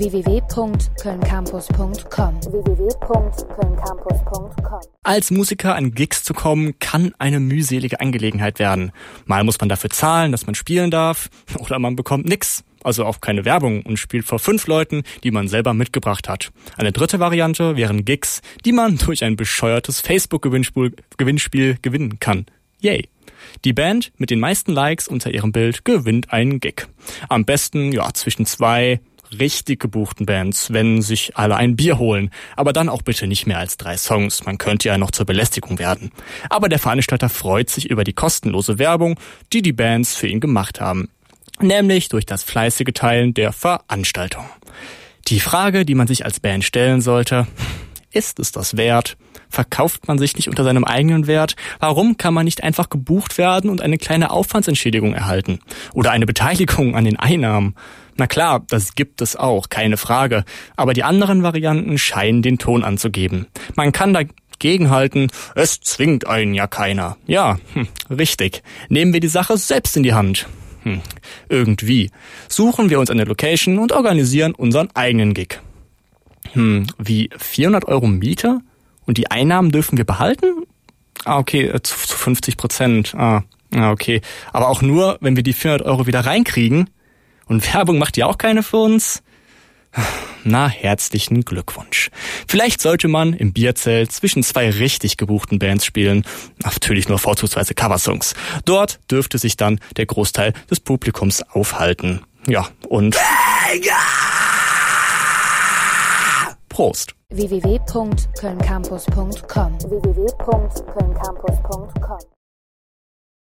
www.kölncampus.com www.kölncampus.com Als Musiker an Gigs zu kommen, kann eine mühselige Angelegenheit werden. Mal muss man dafür zahlen, dass man spielen darf, oder man bekommt nix, also auch keine Werbung und spielt vor fünf Leuten, die man selber mitgebracht hat. Eine dritte Variante wären Gigs, die man durch ein bescheuertes Facebook-Gewinnspiel Gewinnspiel gewinnen kann. Yay! Die Band mit den meisten Likes unter ihrem Bild gewinnt einen Gig. Am besten, ja, zwischen zwei richtig gebuchten Bands, wenn sich alle ein Bier holen. Aber dann auch bitte nicht mehr als drei Songs. Man könnte ja noch zur Belästigung werden. Aber der Veranstalter freut sich über die kostenlose Werbung, die die Bands für ihn gemacht haben. Nämlich durch das fleißige Teilen der Veranstaltung. Die Frage, die man sich als Band stellen sollte, ist es das wert? Verkauft man sich nicht unter seinem eigenen Wert? Warum kann man nicht einfach gebucht werden und eine kleine Aufwandsentschädigung erhalten? Oder eine Beteiligung an den Einnahmen? Na klar, das gibt es auch, keine Frage. Aber die anderen Varianten scheinen den Ton anzugeben. Man kann dagegen halten, es zwingt einen ja keiner. Ja, hm, richtig. Nehmen wir die Sache selbst in die Hand. Hm, irgendwie. Suchen wir uns eine Location und organisieren unseren eigenen Gig. Hm, wie 400 Euro Miete? Und die Einnahmen dürfen wir behalten? Ah, okay, äh, zu, zu 50 Prozent. Ah, okay. Aber auch nur, wenn wir die 400 Euro wieder reinkriegen. Und Werbung macht ja auch keine für uns. Na, herzlichen Glückwunsch. Vielleicht sollte man im Bierzelt zwischen zwei richtig gebuchten Bands spielen. Natürlich nur vorzugsweise Coversongs. Dort dürfte sich dann der Großteil des Publikums aufhalten. Ja, und... Prost. www.kölncampus.com www.kölncampus.com